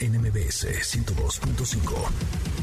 NMBS 102.5.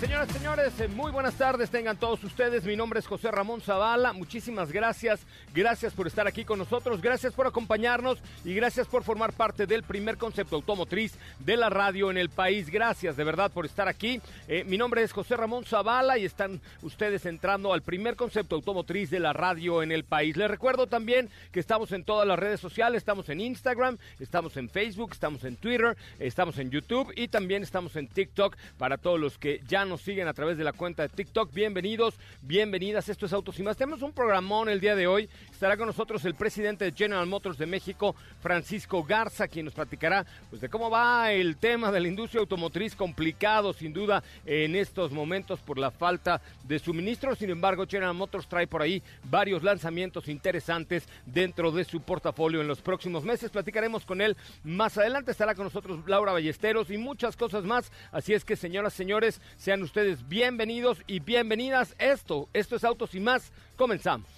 Señoras y señores, eh, muy buenas tardes tengan todos ustedes. Mi nombre es José Ramón Zavala. Muchísimas gracias. Gracias por estar aquí con nosotros. Gracias por acompañarnos y gracias por formar parte del primer concepto automotriz de la radio en el país. Gracias de verdad por estar aquí. Eh, mi nombre es José Ramón Zavala y están ustedes entrando al primer concepto automotriz de la radio en el país. Les recuerdo también que estamos en todas las redes sociales. Estamos en Instagram, estamos en Facebook, estamos en Twitter, estamos en YouTube y también estamos en TikTok para todos los que ya nos siguen a través de la cuenta de TikTok. Bienvenidos, bienvenidas. Esto es Autos y más. Tenemos un programón el día de hoy. Estará con nosotros el presidente de General Motors de México, Francisco Garza, quien nos platicará pues, de cómo va el tema de la industria automotriz complicado, sin duda, en estos momentos por la falta de suministro. Sin embargo, General Motors trae por ahí varios lanzamientos interesantes dentro de su portafolio en los próximos meses. Platicaremos con él más adelante. Estará con nosotros Laura Ballesteros y muchas cosas más. Así es que, señoras, señores, sean ustedes bienvenidos y bienvenidas. Esto, esto es Autos y más. Comenzamos.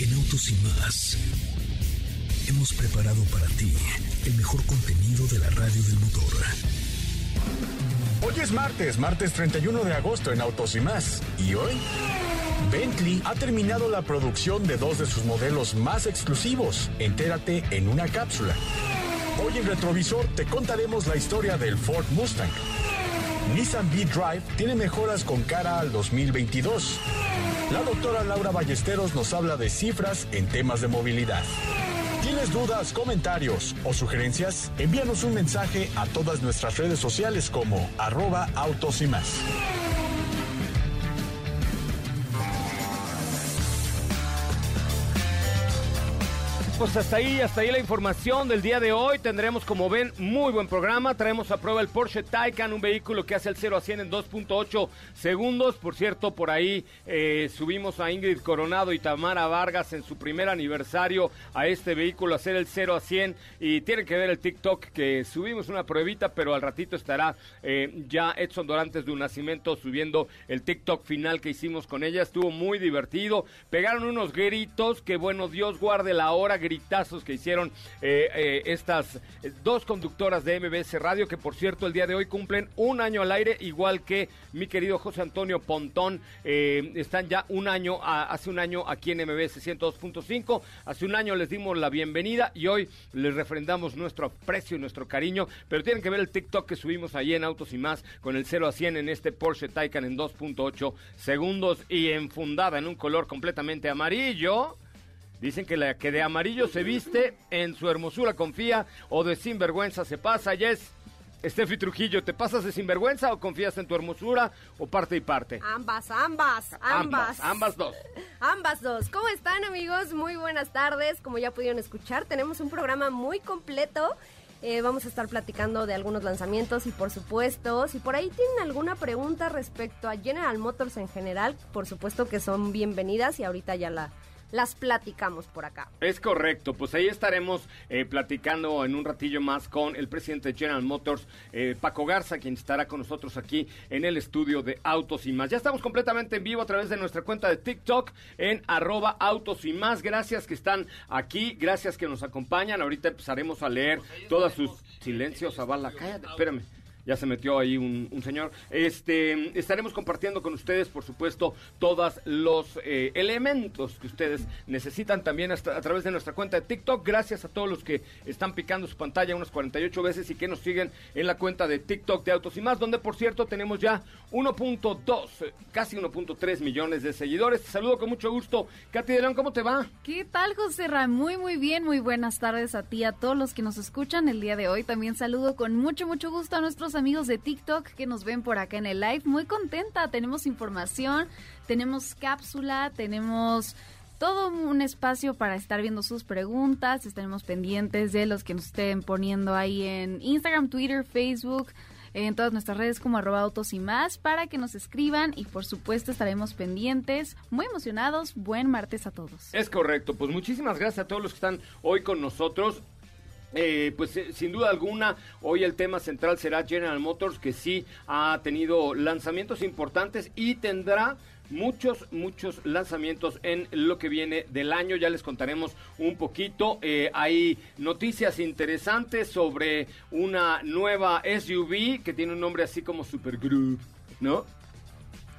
En Autos y más hemos preparado para ti el mejor contenido de la radio del motor. Hoy es martes, martes 31 de agosto en Autos y más. ¿Y hoy? Bentley ha terminado la producción de dos de sus modelos más exclusivos. Entérate en una cápsula. Hoy en Retrovisor te contaremos la historia del Ford Mustang. Nissan V-Drive tiene mejoras con cara al 2022. La doctora Laura Ballesteros nos habla de cifras en temas de movilidad. ¿Tienes dudas, comentarios o sugerencias? Envíanos un mensaje a todas nuestras redes sociales como arroba autos y más. Pues hasta ahí, hasta ahí la información del día de hoy. Tendremos, como ven, muy buen programa. Traemos a prueba el Porsche Taycan, un vehículo que hace el 0 a 100 en 2.8 segundos. Por cierto, por ahí eh, subimos a Ingrid Coronado y Tamara Vargas en su primer aniversario a este vehículo, a hacer el 0 a 100. Y tienen que ver el TikTok que subimos una pruebita, pero al ratito estará eh, ya Edson Dorantes de un nacimiento subiendo el TikTok final que hicimos con ella. Estuvo muy divertido. Pegaron unos gritos que, bueno, Dios guarde la hora que hicieron eh, eh, estas eh, dos conductoras de MBS Radio, que por cierto el día de hoy cumplen un año al aire, igual que mi querido José Antonio Pontón. están ya un año, hace un año aquí en MBS 102.5. Hace un año les dimos la bienvenida y hoy les refrendamos nuestro aprecio y nuestro cariño. Pero tienen que ver el TikTok que subimos allí en Autos y más con el 0 a 100 en este Porsche Taycan en 2.8 segundos y enfundada en un color completamente amarillo. Dicen que la que de amarillo se viste, en su hermosura confía o de sinvergüenza se pasa. Yes. Steffi Trujillo, ¿te pasas de sinvergüenza o confías en tu hermosura o parte y parte? Ambas, ambas, ambas. Ambas, dos. Ambas dos. ¿Cómo están amigos? Muy buenas tardes. Como ya pudieron escuchar, tenemos un programa muy completo. Eh, vamos a estar platicando de algunos lanzamientos y por supuesto, si por ahí tienen alguna pregunta respecto a General Motors en general, por supuesto que son bienvenidas y ahorita ya la, las platicamos por acá. Es correcto, pues ahí estaremos eh, platicando en un ratillo más con el presidente de General Motors, eh, Paco Garza, quien estará con nosotros aquí en el estudio de Autos y más. Ya estamos completamente en vivo a través de nuestra cuenta de TikTok en arroba Autos y más. Gracias que están aquí, gracias que nos acompañan. Ahorita empezaremos a leer todas sus silencios, Zavala, cállate, espérame. Ya se metió ahí un, señor. Este, estaremos compartiendo con ustedes, por supuesto, todos los eh, elementos que ustedes necesitan también hasta, a través de nuestra cuenta de TikTok. Gracias a todos los que están picando su pantalla unas 48 veces y que nos siguen en la cuenta de TikTok de Autos y más, donde por cierto tenemos ya 1.2, eh, casi 1.3 millones de seguidores. Te saludo con mucho gusto. Katy de León, ¿cómo te va? ¿Qué tal, José Ra? Muy, muy bien. Muy buenas tardes a ti, a todos los que nos escuchan el día de hoy. También saludo con mucho, mucho gusto a nuestros amigos de TikTok que nos ven por acá en el live. Muy contenta. Tenemos información, tenemos cápsula, tenemos todo un espacio para estar viendo sus preguntas. Estaremos pendientes de los que nos estén poniendo ahí en Instagram, Twitter, Facebook, en todas nuestras redes como arroba autos y más para que nos escriban y por supuesto estaremos pendientes, muy emocionados. Buen martes a todos. Es correcto, pues muchísimas gracias a todos los que están hoy con nosotros. Eh, pues eh, sin duda alguna, hoy el tema central será General Motors, que sí ha tenido lanzamientos importantes y tendrá muchos, muchos lanzamientos en lo que viene del año. Ya les contaremos un poquito. Eh, hay noticias interesantes sobre una nueva SUV que tiene un nombre así como Super Groove, ¿no?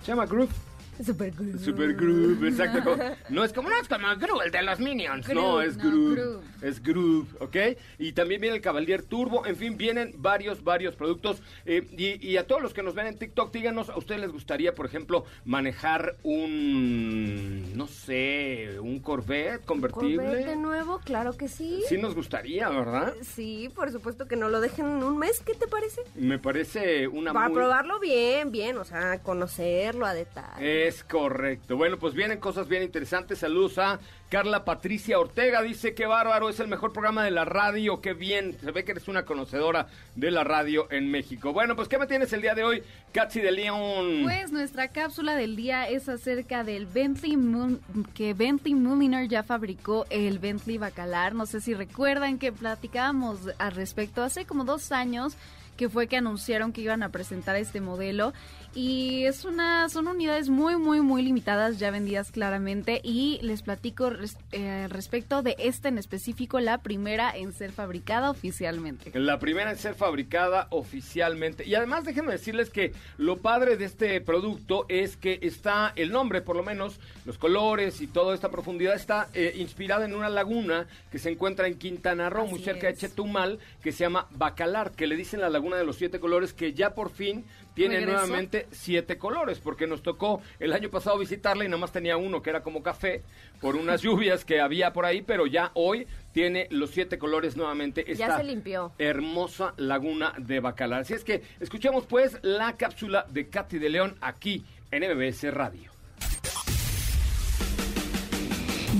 Se llama Groove. Super Groove. Super Groove, exacto. No es como, no es como Groove, el de los Minions. no, es no. Es Groove, ¿ok? Y también viene el Cavalier Turbo. En fin, vienen varios, varios productos. Eh, y, y a todos los que nos ven en TikTok, díganos, ¿a ustedes les gustaría, por ejemplo, manejar un, no sé, un Corvette convertible? Corvette de nuevo, claro que sí. Sí nos gustaría, ¿verdad? Sí, por supuesto que no lo dejen en un mes, ¿qué te parece? Me parece una Para muy... probarlo bien, bien, o sea, conocerlo a detalle. Es correcto. Bueno, pues vienen cosas bien interesantes. Saludos a Carla Patricia Ortega. Dice que bárbaro, es el mejor programa de la radio. Qué bien. Se ve que eres una conocedora de la radio en México. Bueno, pues ¿qué me tienes el día de hoy, Katsi de León? Pues nuestra cápsula del día es acerca del Bentley Moon, que Bentley Mulliner ya fabricó el Bentley Bacalar. No sé si recuerdan que platicábamos al respecto hace como dos años que fue que anunciaron que iban a presentar este modelo y es una son unidades muy muy muy limitadas ya vendidas claramente y les platico res- eh, respecto de esta en específico la primera en ser fabricada oficialmente. La primera en ser fabricada oficialmente. Y además déjenme decirles que lo padre de este producto es que está el nombre, por lo menos, los colores y toda esta profundidad está eh, inspirada en una laguna que se encuentra en Quintana Roo, muy cerca de. Chetumal, que se llama Bacalar, que le dicen la laguna de los siete colores, que ya por fin tiene Regresó. nuevamente siete colores, porque nos tocó el año pasado visitarla y nada más tenía uno que era como café por unas lluvias que había por ahí, pero ya hoy tiene los siete colores nuevamente. Ya esta se limpió. Hermosa laguna de Bacalar. Así es que escuchemos pues la cápsula de Katy de León aquí en MBS Radio.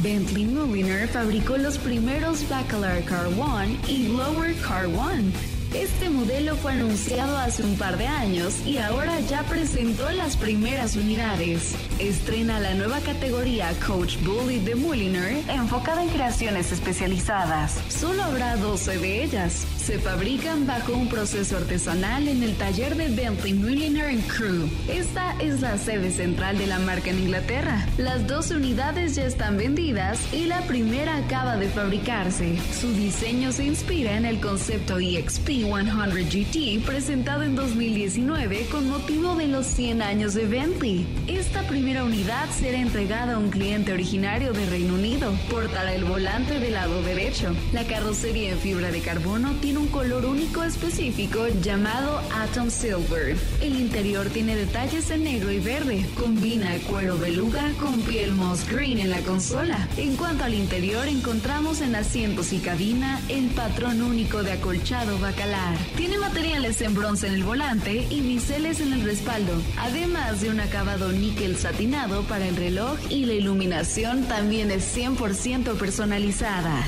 Bentley Mulliner fabricó los primeros Bacalar Car One y Lower Car One. Este modelo fue anunciado hace un par de años y ahora ya presentó las primeras unidades. Estrena la nueva categoría Coach Bully de Mulliner enfocada en creaciones especializadas. Solo habrá 12 de ellas. Se fabrican bajo un proceso artesanal en el taller de Bentley Mulliner Crew. Esta es la sede central de la marca en Inglaterra. Las 12 unidades ya están vendidas y la primera acaba de fabricarse. Su diseño se inspira en el concepto EXP 100 GT presentado en 2019 con motivo de los 100 años de Bentley. Esta primera unidad será entregada a un cliente originario de Reino Unido. Portará el volante del lado derecho. La carrocería en fibra de carbono tiene un color único específico llamado Atom Silver. El interior tiene detalles en negro y verde. Combina cuero beluga con piel moss green en la consola. En cuanto al interior, encontramos en asientos y cabina el patrón único de acolchado bacalar. Tiene materiales en bronce en el volante y biseles en el respaldo, además de un acabado níquel satinado para el reloj y la iluminación también es 100% personalizada.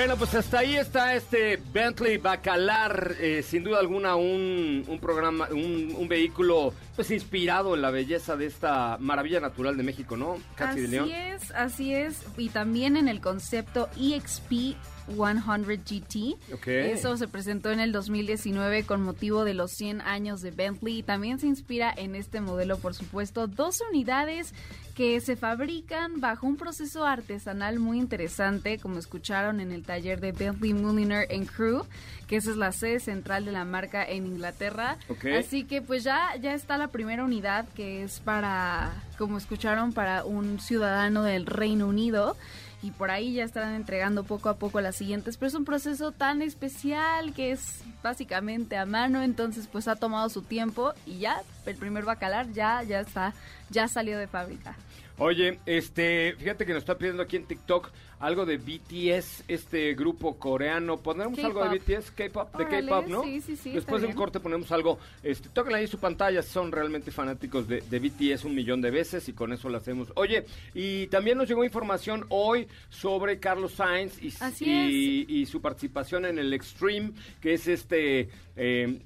Bueno, pues hasta ahí está este Bentley Bacalar, eh, sin duda alguna un, un programa, un, un vehículo pues inspirado en la belleza de esta maravilla natural de México, ¿no? Katy de León. Así es, así es. Y también en el concepto EXP 100 GT. Eso se presentó en el 2019 con motivo de los 100 años de Bentley. Y también se inspira en este modelo, por supuesto, dos unidades que se fabrican bajo un proceso artesanal muy interesante, como escucharon en el taller de Bentley Mulliner Crew, que esa es la sede central de la marca en Inglaterra. Así que pues ya, ya está la primera unidad que es para, como escucharon, para un ciudadano del Reino Unido y por ahí ya estarán entregando poco a poco las siguientes, pero es un proceso tan especial que es básicamente a mano, entonces pues ha tomado su tiempo y ya el primer bacalar ya ya está, ya salió de fábrica. Oye, este, fíjate que nos está pidiendo aquí en TikTok algo de BTS, este grupo coreano. Ponemos algo de BTS, K-pop, de K-pop, ¿no? Sí, sí, sí. Después de un corte ponemos algo. Este, tóquenle ahí su pantalla, son realmente fanáticos de, de, BTS un millón de veces y con eso lo hacemos. Oye, y también nos llegó información hoy sobre Carlos Sainz y, y, su participación en el Extreme, que es este eh,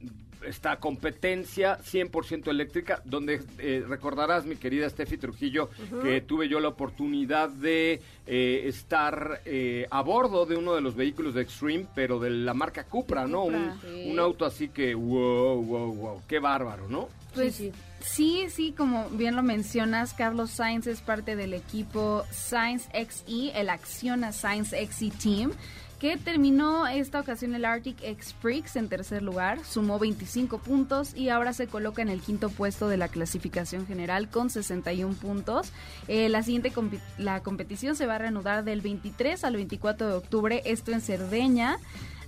esta competencia 100% eléctrica, donde eh, recordarás, mi querida Steffi Trujillo, que tuve yo la oportunidad de eh, estar eh, a bordo de uno de los vehículos de Extreme, pero de la marca Cupra, ¿no? un, auto así que, wow, wow, wow, qué bárbaro, ¿no? Pues sí, sí, sí, como bien lo mencionas, Carlos Sainz es parte del equipo Sainz XE, el Acciona Sainz XE Team que terminó esta ocasión el Arctic Express en tercer lugar, sumó 25 puntos y ahora se coloca en el quinto puesto de la clasificación general con 61 puntos. Eh, la siguiente la competición se va a reanudar del 23 al 24 de octubre, esto en Cerdeña,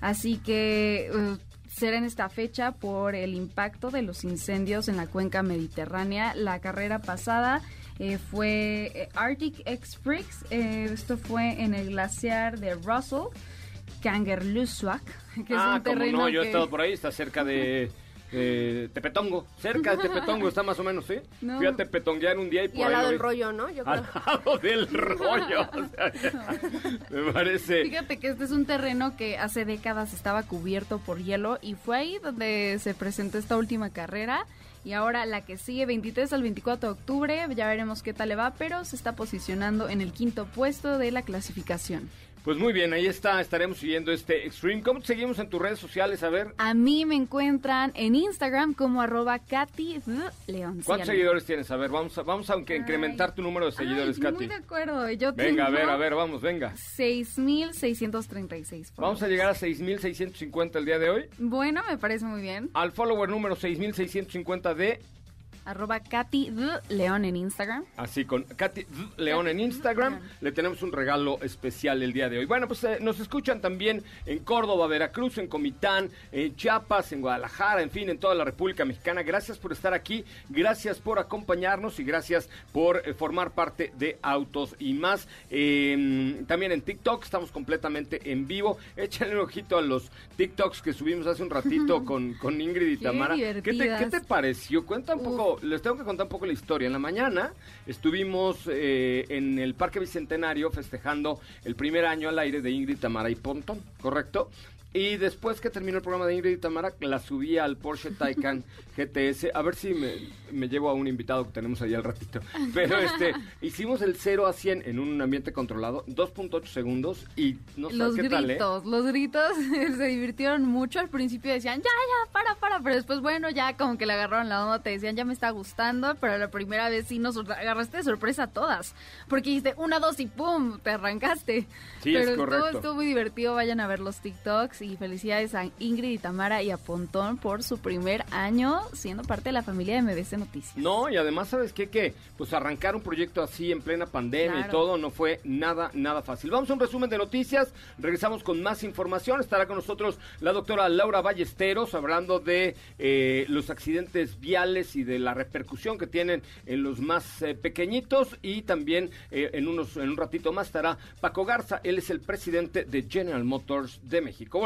así que... Uh, será en esta fecha por el impacto de los incendios en la cuenca mediterránea. La carrera pasada eh, fue eh, Arctic Express, esto fue en el glaciar de Russell. Kangerlussuaq, que es ah, un terreno no, yo he estado por ahí, está cerca de... Tepetongo, cerca de Tepetongo está más o menos, ¿sí? No. Fui a Tepetonguear un día y por y al lado del rollo, ¿no? Yo al lado del rollo. me parece. Fíjate que este es un terreno que hace décadas estaba cubierto por hielo y fue ahí donde se presentó esta última carrera. Y ahora la que sigue, 23 al 24 de octubre, ya veremos qué tal le va, pero se está posicionando en el quinto puesto de la clasificación. Pues muy bien, ahí está, estaremos siguiendo este Extreme. ¿Cómo te seguimos en tus redes sociales? A ver. A mí me encuentran en Instagram como arroba Katy León. ¿Cuántos seguidores tienes? A ver, vamos a, vamos a incrementar tu número de seguidores, Katy. Muy de acuerdo. Yo venga, a ver, a ver, vamos, venga. 6,636. Vamos a llegar a 6,650 el día de hoy. Bueno, me parece muy bien. Al follower número 6,650 de arroba Katy León en Instagram. Así, con Katy León en Instagram. Le tenemos un regalo especial el día de hoy. Bueno, pues eh, nos escuchan también en Córdoba, Veracruz, en Comitán, en Chiapas, en Guadalajara, en fin, en toda la República Mexicana. Gracias por estar aquí, gracias por acompañarnos y gracias por eh, formar parte de Autos y más. Em, también en TikTok estamos completamente en vivo. Échale un ojito a los TikToks que subimos hace un ratito con, con Ingrid y Tamara. ¿Qué te, ¿Qué te, pareció? Cuenta un poco les tengo que contar un poco la historia. En la mañana estuvimos eh, en el Parque Bicentenario festejando el primer año al aire de Ingrid, Tamara y Pontón, ¿correcto? Y después que terminó el programa de Ingrid y Tamara, la subí al Porsche Taycan GTS. A ver si me, llevo a un invitado que tenemos ahí al ratito. Pero este, hicimos el 0 a 100 en un ambiente controlado, 2.8 segundos y no sé los qué gritos, tal, ¿eh? Los gritos se divirtieron mucho. Al principio decían, ya, ya, para, para. Pero después, bueno, ya como que le agarraron la onda, te decían, ya me está gustando. Pero la primera vez sí nos agarraste de sorpresa a todas. Porque dijiste, una, dos y pum, te arrancaste. Sí, pero es correcto. Estuvo, estuvo muy divertido. Vayan a ver los TikToks y felicidades a Ingrid y Tamara y a Pontón por su primer año siendo parte de la familia de MBC Noticias. No, y además, ¿sabes qué? Que pues arrancar un proyecto así en plena pandemia y todo no fue nada, nada fácil. Vamos a un resumen de noticias, regresamos con más información. Estará con nosotros la doctora Laura Ballesteros hablando de eh, los accidentes viales y de la repercusión que tienen en los más eh, pequeñitos y también eh, en, unos, en un ratito más estará Paco Garza, él es el presidente de General Motors de México.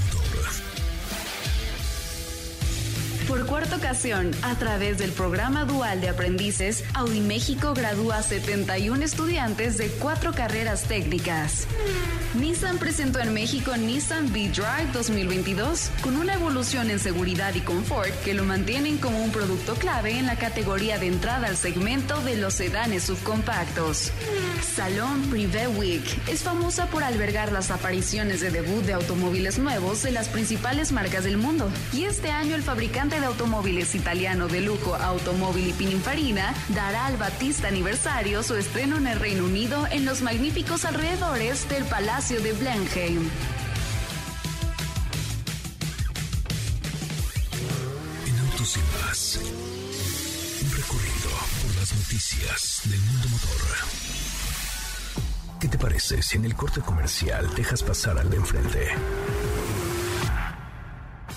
Por cuarta ocasión, a través del programa dual de aprendices, Audi México gradúa 71 estudiantes de cuatro carreras técnicas. Nissan presentó en México Nissan V-Drive 2022 con una evolución en seguridad y confort que lo mantienen como un producto clave en la categoría de entrada al segmento de los sedanes subcompactos. Salón Privé Week es famosa por albergar las apariciones de debut de automóviles nuevos de las principales marcas del mundo. Y este año el fabricante de automóviles italiano de lujo Automóvil Pininfarina dará al Batista aniversario su estreno en el Reino Unido en los magníficos alrededores del Palacio de Blenheim. En Autos y Más, un recorrido por las noticias del mundo motor. ¿Qué te parece si en el corte comercial dejas pasar al de enfrente?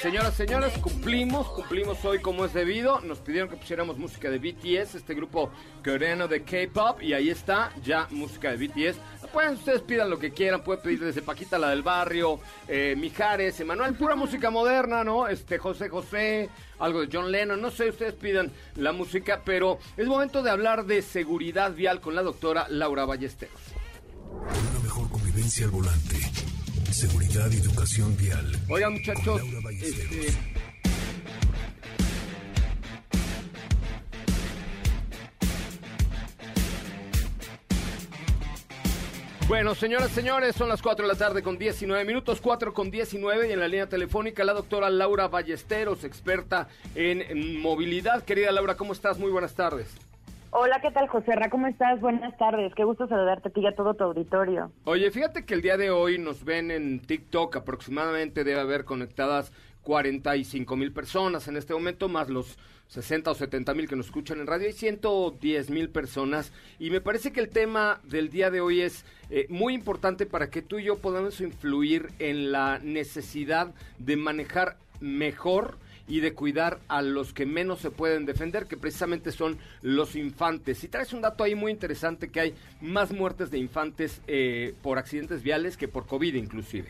Señoras, señores, cumplimos, cumplimos hoy como es debido. Nos pidieron que pusiéramos música de BTS, este grupo coreano de K-pop, y ahí está, ya música de BTS. Pueden ustedes pidan lo que quieran, pueden pedir desde Paquita la del barrio, eh, Mijares, Emanuel, pura música moderna, ¿no? Este José José, algo de John Lennon, no sé, ustedes pidan la música, pero es momento de hablar de seguridad vial con la doctora Laura Ballesteros. Una mejor convivencia al volante. Seguridad y educación vial. Oigan, muchachos, Laura Ballesteros. este, Bueno, señoras, señores, son las 4 de la tarde con 19 minutos, 4 con 19 y en la línea telefónica la doctora Laura Ballesteros, experta en movilidad. Querida Laura, ¿cómo estás? Muy buenas tardes. Hola, ¿qué tal, José Ra? ¿Cómo estás? Buenas tardes. Qué gusto saludarte a ti y a todo tu auditorio. Oye, fíjate que el día de hoy nos ven en TikTok, aproximadamente debe haber conectadas 45 mil personas en este momento, más los 60 o 70 mil que nos escuchan en radio, hay 110 mil personas. Y me parece que el tema del día de hoy es eh, muy importante para que tú y yo podamos influir en la necesidad de manejar mejor y de cuidar a los que menos se pueden defender, que precisamente son los infantes. Y traes un dato ahí muy interesante que hay más muertes de infantes eh, por accidentes viales que por COVID inclusive.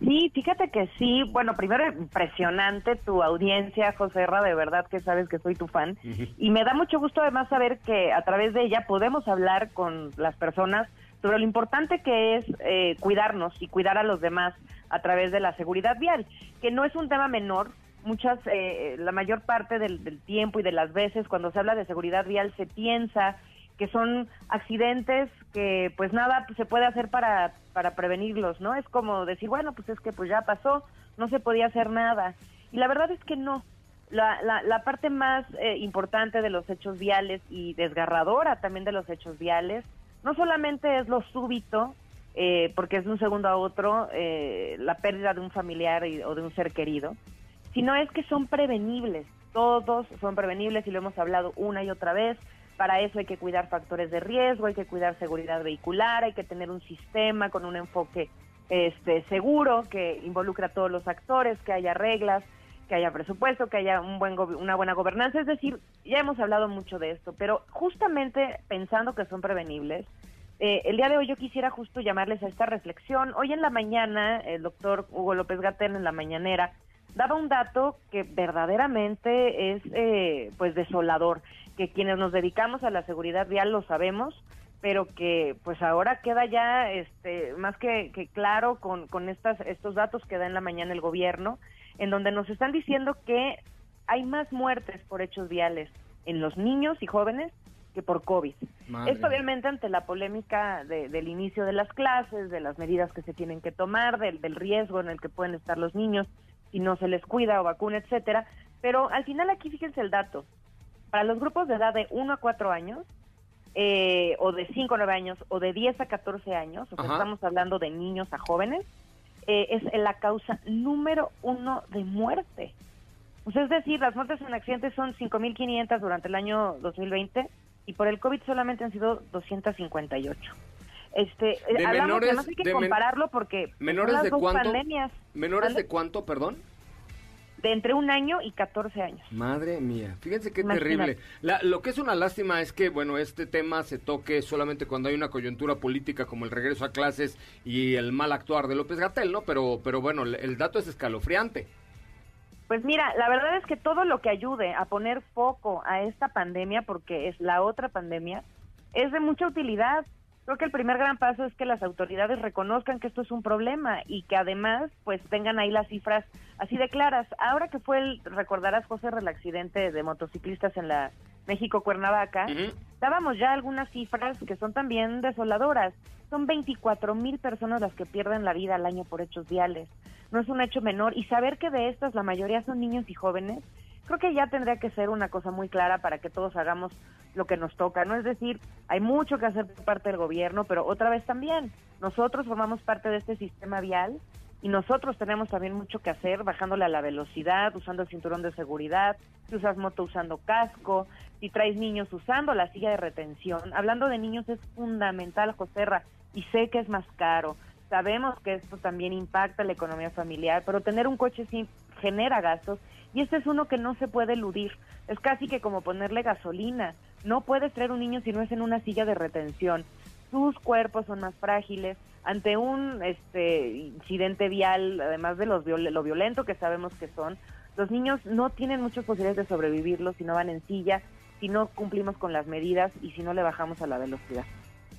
Sí, fíjate que sí. Bueno, primero impresionante tu audiencia, José Ra, de verdad que sabes que soy tu fan. Y me da mucho gusto además saber que a través de ella podemos hablar con las personas sobre lo importante que es eh, cuidarnos y cuidar a los demás a través de la seguridad vial, que no es un tema menor. Muchas, eh, la mayor parte del, del tiempo y de las veces cuando se habla de seguridad vial se piensa que son accidentes que pues nada se puede hacer para, para prevenirlos, ¿no? Es como decir, bueno, pues es que pues ya pasó, no se podía hacer nada. Y la verdad es que no. La, la, la parte más eh, importante de los hechos viales y desgarradora también de los hechos viales, no solamente es lo súbito, eh, porque es de un segundo a otro eh, la pérdida de un familiar y- o de un ser querido, sino es que son prevenibles. Todos son prevenibles y lo hemos hablado una y otra vez. Para eso hay que cuidar factores de riesgo, hay que cuidar seguridad vehicular, hay que tener un sistema con un enfoque este, seguro que involucra a todos los actores, que haya reglas, que haya presupuesto, que haya un buen una buena gobernanza. Es decir, ya hemos hablado mucho de esto, pero justamente pensando que son prevenibles, eh, el día de hoy yo quisiera justo llamarles a esta reflexión. Hoy en la mañana, el doctor Hugo López Gatell en la mañanera daba un dato que verdaderamente es eh, pues desolador, que quienes nos dedicamos a la seguridad vial lo sabemos, pero que pues ahora queda ya este más que, que claro con, con estas estos datos que da en la mañana el gobierno, en donde nos están diciendo que hay más muertes por hechos viales en los niños y jóvenes que por COVID. Madre Esto obviamente ante la polémica de- del inicio de las clases, de las medidas que se tienen que tomar, del, del riesgo en el que pueden estar los niños si no se les cuida o vacuna, etcétera. Pero al final aquí fíjense el dato. Para los grupos de edad de 1 a 4 años, eh, o de 5 a 9 años, o de 10 a 14 años, o sea, estamos hablando de niños a jóvenes, eh, es la causa número uno de muerte. Pues es decir, las muertes en accidentes son 5.500 durante el año 2020 y por el COVID solamente han sido 258. Este, De hablamos menores- que no hay que de compararlo porque son ¿Menores las de dos cuánto? pandemias. ¿Menores ¿Vale? de cuánto, perdón? De entre un año y 14 años. Madre mía, fíjense qué Imagínate. terrible. La- lo que es una lástima es que, bueno, este tema se toque solamente cuando hay una coyuntura política como el regreso a clases y el mal actuar de López Gatel, ¿no? Pero, pero bueno, el dato es escalofriante. Pues mira, la verdad es que todo lo que ayude a poner foco a esta pandemia, porque es la otra pandemia, es de mucha utilidad. Creo que el primer gran paso es que las autoridades reconozcan que esto es un problema y que además pues tengan ahí las cifras así de claras. Ahora que fue el, recordarás José, el accidente de motociclistas en la México Cuernavaca, dábamos ya algunas cifras que son también desoladoras. Son 24 mil personas las que pierden la vida al año por hechos viales. No es un hecho menor y saber que de estas la mayoría son niños y jóvenes, creo que ya tendría que ser una cosa muy clara para que todos hagamos lo que nos toca. No es decir, hay mucho que hacer por parte del gobierno, pero otra vez también, nosotros formamos parte de este sistema vial y nosotros tenemos también mucho que hacer, bajándole a la velocidad, usando el cinturón de seguridad, si usas moto usando casco, si traes niños usando la silla de retención. Hablando de niños es fundamental, Joserra, y sé que es más caro. Sabemos que esto también impacta la economía familiar, pero tener un coche sí genera gastos y este es uno que no se puede eludir. Es casi que como ponerle gasolina. No puedes traer un niño si no es en una silla de retención. Sus cuerpos son más frágiles ante un este incidente vial, además de los lo violento que sabemos que son. Los niños no tienen muchas posibilidades de sobrevivirlo si no van en silla, si no cumplimos con las medidas y si no le bajamos a la velocidad.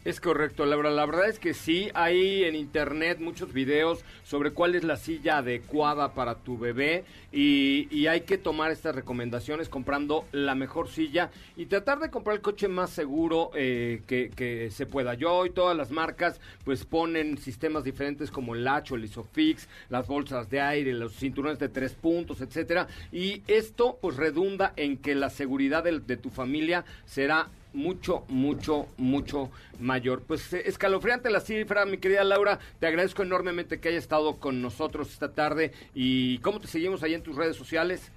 Es correcto, Laura. La verdad es que sí, hay en internet muchos videos sobre cuál es la silla adecuada para tu bebé y, hay que tomar estas recomendaciones comprando la mejor silla y tratar de comprar el coche más seguro eh, que, se pueda. Yo y todas las marcas pues ponen sistemas diferentes como el Latch o el Isofix, las bolsas de aire, los cinturones de tres puntos, etcétera. Y esto pues redunda en que la seguridad de tu familia será mucho, mucho, mucho mayor. Pues eh, escalofriante la cifra, mi querida Laura. Te agradezco enormemente que haya estado con nosotros esta tarde. ¿Y cómo te seguimos ahí en tus redes sociales?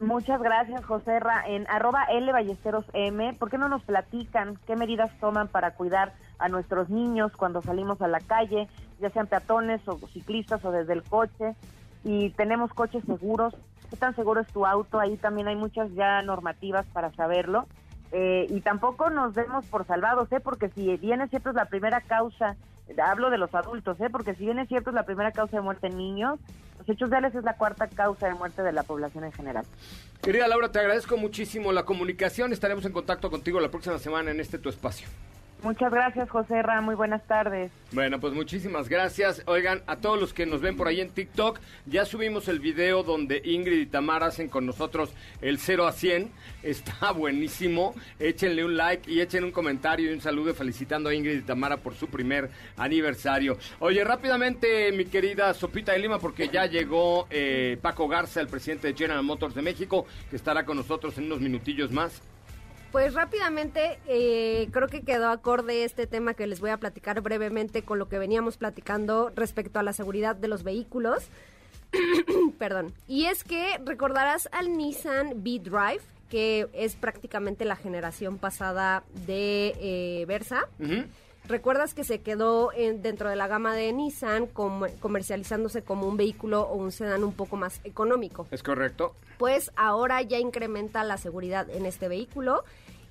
Muchas gracias, José Ra. En arroba L Ballesteros M, ¿por qué no nos platican qué medidas toman para cuidar a nuestros niños cuando salimos a la calle, ya sean peatones o ciclistas o desde el coche? Y tenemos coches seguros. ¿Qué tan seguro es tu auto? Ahí también hay muchas ya normativas para saberlo. Eh, y tampoco nos demos por salvados, ¿eh? Porque si bien es cierto es la primera causa, hablo de los adultos, ¿eh? Porque si bien es cierto es la primera causa de muerte en niños, los hechos viales es la cuarta causa de muerte de la población en general. Querida Laura, te agradezco muchísimo la comunicación. Estaremos en contacto contigo la próxima semana en este tu espacio. Muchas gracias, José Ra. Muy buenas tardes. Bueno, pues muchísimas gracias. Oigan, a todos los que nos ven por ahí en TikTok, ya subimos el video donde Ingrid y Tamara hacen con nosotros el 0 a 100. Está buenísimo. Échenle un like y echen un comentario y un saludo felicitando a Ingrid y Tamara por su primer aniversario. Oye, rápidamente, mi querida Sopita de Lima, porque ya llegó eh, Paco Garza, el presidente de General Motors de México, que estará con nosotros en unos minutillos más. Pues rápidamente, eh, creo que quedó acorde este tema que les voy a platicar brevemente con lo que veníamos platicando respecto a la seguridad de los vehículos. Perdón. Y es que recordarás al Nissan V-Drive, que es prácticamente la generación pasada de eh, Versa. ¿Recuerdas que se quedó en- dentro de la gama de Nissan com- comercializándose como un vehículo o un sedán un poco más económico? ¿Es correcto? pues ahora ya incrementa la seguridad en este vehículo.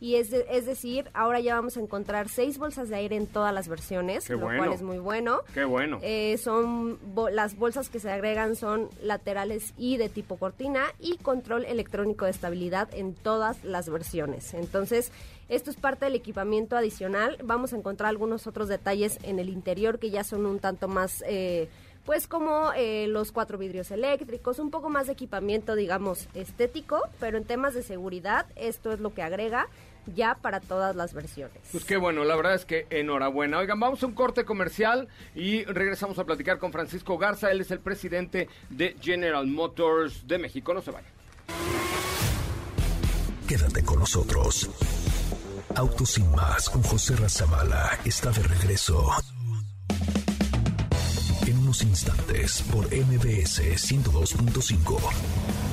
Y es, de- es decir, ahora ya vamos a encontrar seis bolsas de aire en todas las versiones, Qué lo bueno. cual es muy bueno. Qué bueno. Eh, son bo- las bolsas que se agregan son laterales y de tipo cortina y control electrónico de estabilidad en todas las versiones. Entonces, esto es parte del equipamiento adicional. Vamos a encontrar algunos otros detalles en el interior que ya son un tanto más, eh, pues como eh, los cuatro vidrios eléctricos, un poco más de equipamiento, digamos, estético, pero en temas de seguridad, esto es lo que agrega ya para todas las versiones. Pues qué bueno, la verdad es que enhorabuena. Oigan, vamos a un corte comercial y regresamos a platicar con Francisco Garza. Él es el presidente de General Motors de México. No se vaya. Quédate con nosotros. Autos sin más con José Razabala está de regreso. En unos instantes por MBS 102.5.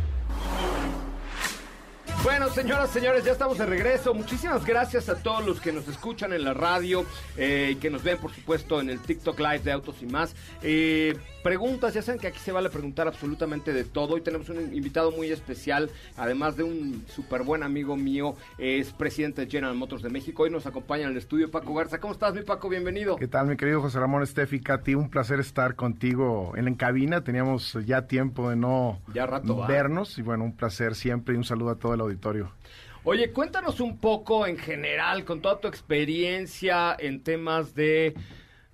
Bueno, señoras, señores, ya estamos de regreso. Muchísimas gracias a todos los que nos escuchan en la radio eh, y que nos ven, por supuesto, en el TikTok Live de Autos y más. Eh, preguntas, ya saben que aquí se vale preguntar absolutamente de todo. Hoy tenemos un invitado muy especial, además de un súper buen amigo mío, es presidente de General Motors de México. Hoy nos acompaña en el estudio Paco Garza. ¿Cómo estás, mi Paco? Bienvenido. ¿Qué tal, mi querido José Ramón Estefi, Katy? Un placer estar contigo en, en cabina. Teníamos ya tiempo de no Ya rato, ¿va? vernos y bueno, un placer siempre y un saludo a todo el Oye, cuéntanos un poco en general, con toda tu experiencia en temas de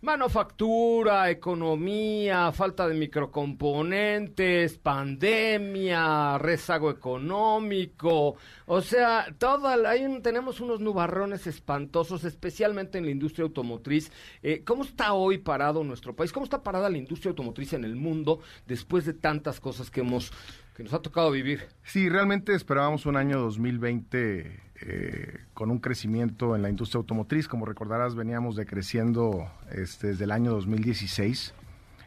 manufactura, economía, falta de microcomponentes, pandemia, rezago económico, o sea, toda la- hay tenemos unos nubarrones espantosos, especialmente en la industria automotriz. Eh, ¿Cómo está hoy parado nuestro país? ¿Cómo está parada la industria automotriz en el mundo después de tantas cosas que hemos nos ha tocado vivir? Sí, realmente esperábamos un año 2020 eh, con un crecimiento en la industria automotriz. Como recordarás, veníamos decreciendo este, desde el año 2016.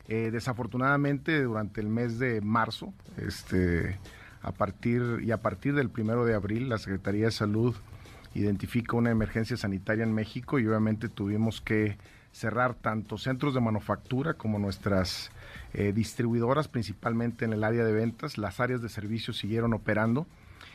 Eh, desafortunadamente, durante el mes de marzo, este, a partir y a partir del primero de abril, la Secretaría de Salud identifica una emergencia sanitaria en México y obviamente tuvimos que cerrar tanto centros de manufactura como nuestras eh, distribuidoras, principalmente en el área de ventas. Las áreas de servicio siguieron operando.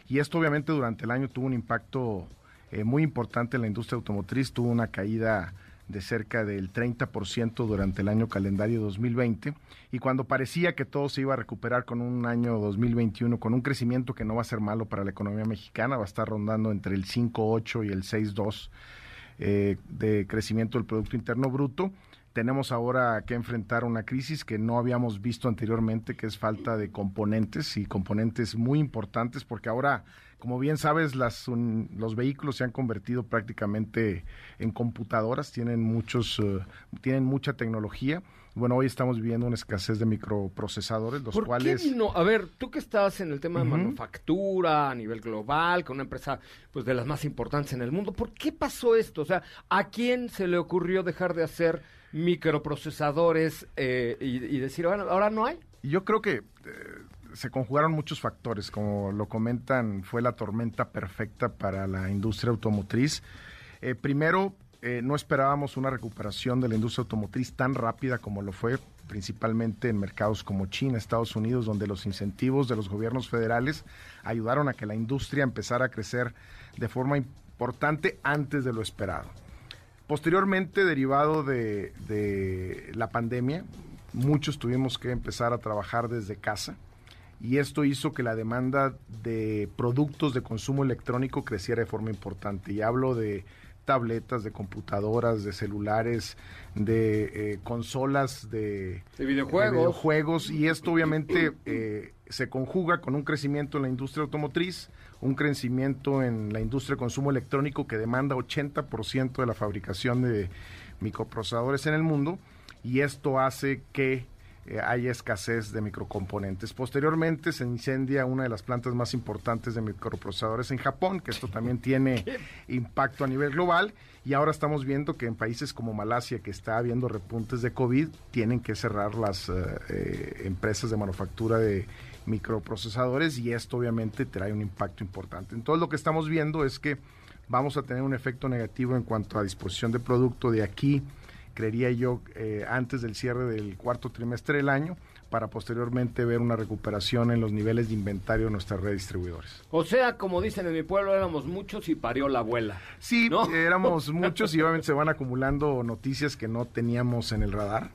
Y esto obviamente durante el año tuvo un impacto eh, muy importante en la industria automotriz, tuvo una caída de cerca del 30% durante el año calendario 2020 y cuando parecía que todo se iba a recuperar con un año 2021 con un crecimiento que no va a ser malo para la economía mexicana, va a estar rondando entre el 5.8 y el 6.2 eh, de crecimiento del Producto Interno Bruto. Tenemos ahora que enfrentar una crisis que no habíamos visto anteriormente, que es falta de componentes y componentes muy importantes, porque ahora, como bien sabes, las, un- los vehículos se han convertido prácticamente en computadoras, tienen muchos, eh, tienen mucha tecnología. Bueno, hoy estamos viviendo una escasez de microprocesadores, los ¿Por cuales qué vino? A ver, tú que estás en el tema de manufactura a nivel global, con una empresa pues de las más importantes en el mundo, ¿por qué pasó esto? O sea, ¿a quién se le ocurrió dejar de hacer microprocesadores eh, y, y decir, bueno, ahora no hay? Yo creo que eh, se conjugaron muchos factores, como lo comentan, fue la tormenta perfecta para la industria automotriz. Eh, primero, eh, no esperábamos una recuperación de la industria automotriz tan rápida como lo fue, principalmente en mercados como China, Estados Unidos, donde los incentivos de los gobiernos federales ayudaron a que la industria empezara a crecer de forma importante antes de lo esperado. Posteriormente, derivado de, de la pandemia, muchos tuvimos que empezar a trabajar desde casa y esto hizo que la demanda de productos de consumo electrónico creciera de forma importante. Y hablo de tabletas, de computadoras, de celulares, de eh, consolas, de, De videojuegos. de videojuegos, y esto obviamente eh, se conjuga con un crecimiento en la industria automotriz, un crecimiento en la industria de consumo electrónico que demanda 80% de la fabricación de microprocesadores en el mundo, y esto hace que eh, haya escasez de microcomponentes. Posteriormente se incendia una de las plantas más importantes de microprocesadores en Japón, que esto también tiene impacto a nivel global. Y ahora estamos viendo que en países como Malasia, que está habiendo repuntes de COVID, tienen que cerrar las eh, eh, empresas de manufactura de microprocesadores y esto obviamente trae un impacto importante. Entonces lo que estamos viendo es que vamos a tener un efecto negativo en cuanto a disposición de producto de aquí creería yo, eh, antes del cierre del cuarto trimestre del año, para posteriormente ver una recuperación en los niveles de inventario de nuestras redes distribuidores. O sea, como dicen en mi pueblo, éramos muchos y parió la abuela. Sí, ¿No? éramos muchos y obviamente se van acumulando noticias que no teníamos en el radar.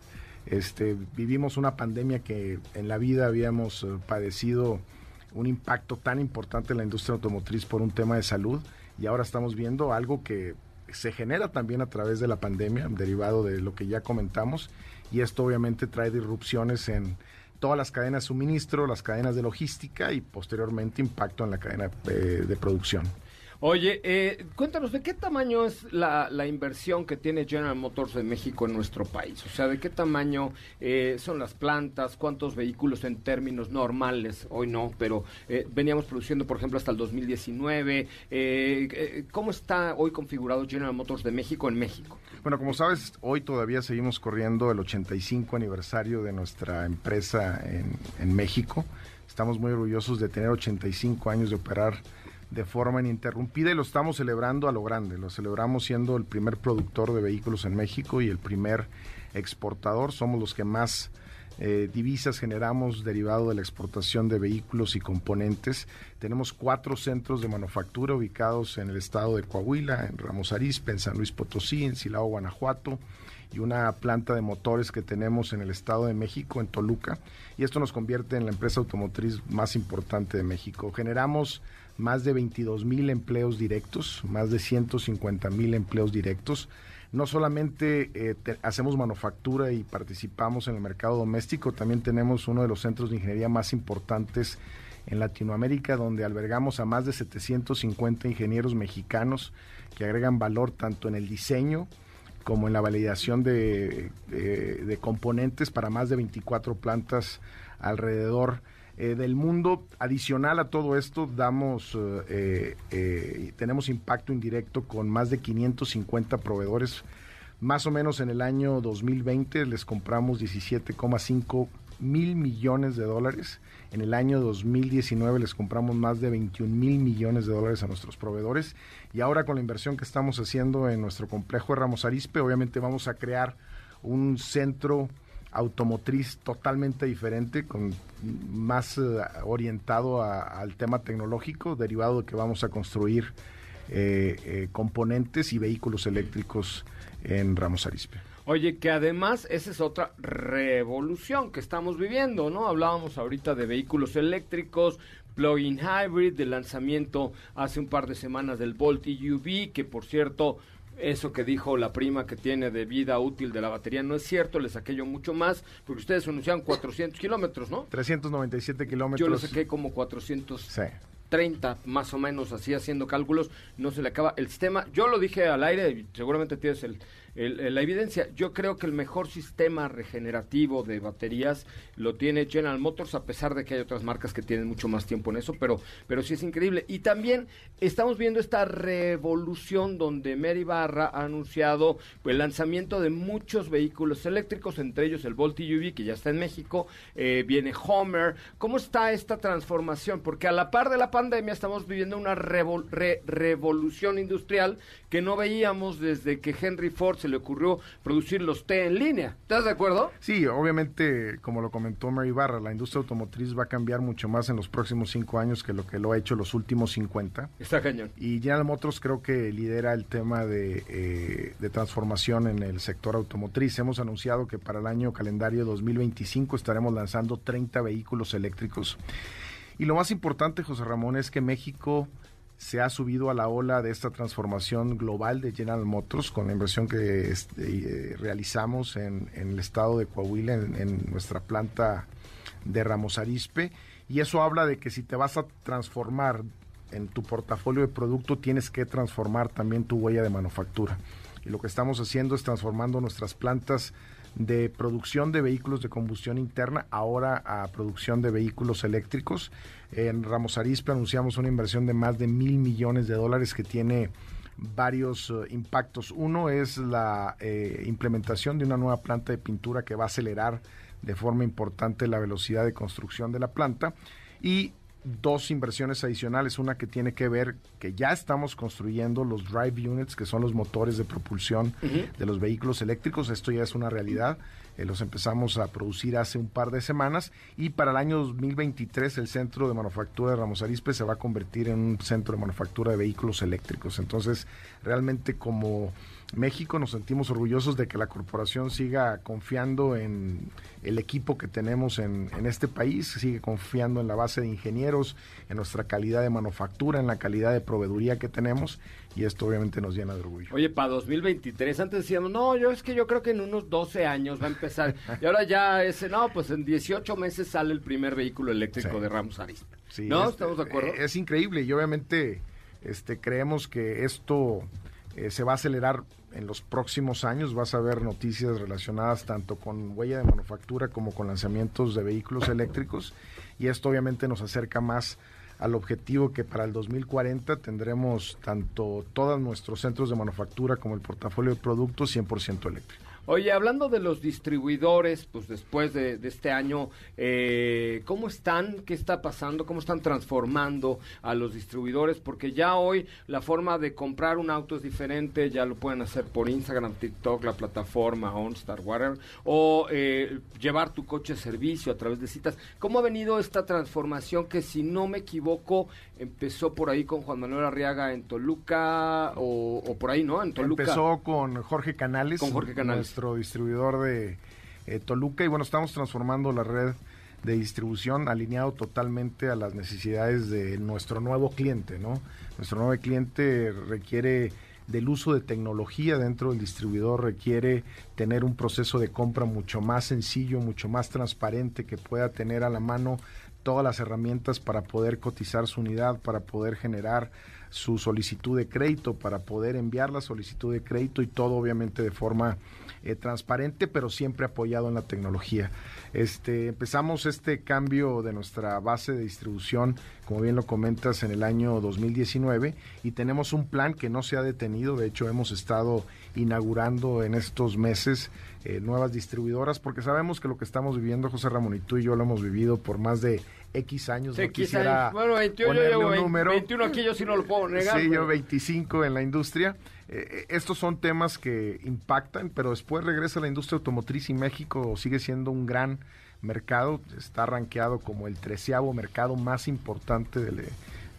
Este, vivimos una pandemia que en la vida habíamos eh, padecido un impacto tan importante en la industria automotriz por un tema de salud y ahora estamos viendo algo que se genera también a través de la pandemia, derivado de lo que ya comentamos, y esto obviamente trae disrupciones en todas las cadenas de suministro, las cadenas de logística y posteriormente impacto en la cadena eh, de producción. Oye, eh, cuéntanos, ¿de qué tamaño es la, la, inversión que tiene General Motors de México en nuestro país? O sea, ¿de qué tamaño eh, son las plantas? ¿Cuántos vehículos en términos normales? Hoy no, pero eh, veníamos produciendo, por ejemplo, hasta el 2019. ¿Cómo está hoy configurado General Motors de México en México? Bueno, como sabes, hoy todavía seguimos corriendo el 85 aniversario de nuestra empresa en, en México. Estamos muy orgullosos de tener 85 años de operar de forma ininterrumpida y lo estamos celebrando a lo grande. Lo celebramos siendo el primer productor de vehículos en México y el primer exportador. Somos los que más eh, divisas generamos derivado de la exportación de vehículos y componentes. Tenemos cuatro centros de manufactura ubicados en el estado de Coahuila, en Ramos Arizpe, en San Luis Potosí, en Silao, Guanajuato y una planta de motores que tenemos en el Estado de México, en Toluca, y esto nos convierte en la empresa automotriz más importante de México. Generamos más de 22 mil empleos directos, más de 150 mil empleos directos. No solamente eh, hacemos manufactura y participamos en el mercado doméstico, también tenemos uno de los centros de ingeniería más importantes en Latinoamérica, donde albergamos a más de 750 ingenieros mexicanos que agregan valor tanto en el diseño como en la validación de, de componentes para más de 24 plantas alrededor eh, del mundo. Adicional a todo esto, damos, eh, eh, tenemos impacto indirecto con más de 550 proveedores. Más o menos en el año 2020 les compramos 17,5 mil millones de dólares. En el año 2019 les compramos más de 21 mil millones de dólares a nuestros proveedores. Y ahora con la inversión que estamos haciendo en nuestro complejo de Ramos Arispe, obviamente vamos a crear un centro automotriz totalmente diferente, con más eh, orientado al tema tecnológico, derivado de que vamos a construir eh, eh, componentes y vehículos eléctricos en Ramos Arispe. Oye, que además esa es otra revolución que estamos viviendo, ¿no? Hablábamos ahorita de vehículos eléctricos, plug-in hybrid, de lanzamiento hace un par de semanas del Volt EUV, que por cierto eso que dijo la prima que tiene de vida útil de la batería no es cierto, le saqué yo mucho más, porque ustedes anunciaban 400 kilómetros, ¿no? 397 kilómetros. Yo le saqué como 430, más o menos, así haciendo cálculos, no se le acaba el sistema. Yo lo dije al aire, seguramente tienes el, la evidencia. Yo creo que el mejor sistema regenerativo de baterías lo tiene General Motors, a pesar de que hay otras marcas que tienen mucho más tiempo en eso, pero, pero sí es increíble. Y también estamos viendo esta revolución donde Mary Barra ha anunciado el lanzamiento de muchos vehículos eléctricos, entre ellos el Volt EUV, que ya está en México, eh, viene Homer. ¿Cómo está esta transformación? Porque a la par de la pandemia estamos viviendo una revolución industrial que no veíamos desde que Henry Ford se le ocurrió producir los té en línea. ¿Estás de acuerdo? Sí, obviamente, como lo comentó Mary Barra, la industria automotriz va a cambiar mucho más en los próximos cinco años que lo que lo ha hecho los últimos 50. Está cañón. Y General Motors creo que lidera el tema de, eh, de transformación en el sector automotriz. Hemos anunciado que para el año calendario 2025 estaremos lanzando 30 vehículos eléctricos. Y lo más importante, José Ramón, es que México se ha subido a la ola de esta transformación global de General Motors con la inversión que este, eh, realizamos en, el estado de Coahuila, en, nuestra planta de Ramos Arispe. Y eso habla de que si te vas a transformar en tu portafolio de producto, tienes que transformar también tu huella de manufactura. Y lo que estamos haciendo es transformando nuestras plantas de producción de vehículos de combustión interna ahora a producción de vehículos eléctricos. En Ramos Arizpe anunciamos una inversión de más de mil millones de dólares que tiene varios eh, impactos. Uno es la eh, implementación de una nueva planta de pintura que va a acelerar de forma importante la velocidad de construcción de la planta y dos inversiones adicionales, una que tiene que ver que ya estamos construyendo los drive units, que son los motores de propulsión de los vehículos eléctricos, esto ya es una realidad. Eh, los empezamos a producir hace un par de semanas y para el año 2023 el centro de manufactura de Ramos Arispe se va a convertir en un centro de manufactura de vehículos eléctricos. Entonces, realmente como México nos sentimos orgullosos de que la corporación siga confiando en el equipo que tenemos en, este país, sigue confiando en la base de ingenieros, en nuestra calidad de manufactura, en la calidad de proveeduría que tenemos y esto obviamente nos llena de orgullo. Oye, para 2023, antes decíamos, no, yo es que yo creo que en unos 12 años va a empezar y ahora ya ese, no, pues en 18 meses sale el primer vehículo eléctrico de Ramos Arispe. ¿No? ¿Estamos de acuerdo? Es increíble y obviamente Este, creemos que esto eh, se va a acelerar en los próximos años. Vas a ver noticias relacionadas tanto con huella de manufactura como con lanzamientos de vehículos eléctricos y esto obviamente nos acerca más al objetivo que para el 2040 tendremos tanto todos nuestros centros de manufactura como el portafolio de productos 100% eléctrico. Oye, hablando de los distribuidores, pues después de, este año, eh, ¿cómo están? ¿Qué está pasando? ¿Cómo están transformando a los distribuidores? Porque ya hoy la forma de comprar un auto es diferente, ya lo pueden hacer por Instagram, TikTok, la plataforma OnStar, whatever, o eh, llevar tu coche a servicio a través de citas. ¿Cómo ha venido esta transformación que, si no me equivoco, empezó por ahí con Juan Manuel Arriaga en Toluca o, por ahí, ¿no? En Toluca. Empezó con Jorge Canales. Con Jorge Canales distribuidor de eh, Toluca y bueno, estamos transformando la red de distribución alineado totalmente a las necesidades de nuestro nuevo cliente, ¿no? Nuestro nuevo cliente requiere del uso de tecnología dentro del distribuidor, requiere tener un proceso de compra mucho más sencillo, mucho más transparente, que pueda tener a la mano todas las herramientas para poder cotizar su unidad, para poder generar su solicitud de crédito, para poder enviar la solicitud de crédito y todo obviamente de forma eh, transparente, pero siempre apoyado en la tecnología. Este, empezamos este cambio de nuestra base de distribución, como bien lo comentas, en el año 2019 y tenemos un plan que no se ha detenido. De hecho, hemos estado inaugurando en estos meses eh, nuevas distribuidoras porque sabemos que lo que estamos viviendo, José Ramón y tú y yo lo hemos vivido por más de X años. no quisiera Bueno, 21, yo llevo 21 aquí, yo sí no lo puedo negar. Sí, yo 25 en la industria. Eh, estos son temas que impactan, pero después regresa la industria automotriz y México sigue siendo un gran mercado, está rankeado como el treceavo mercado más importante del,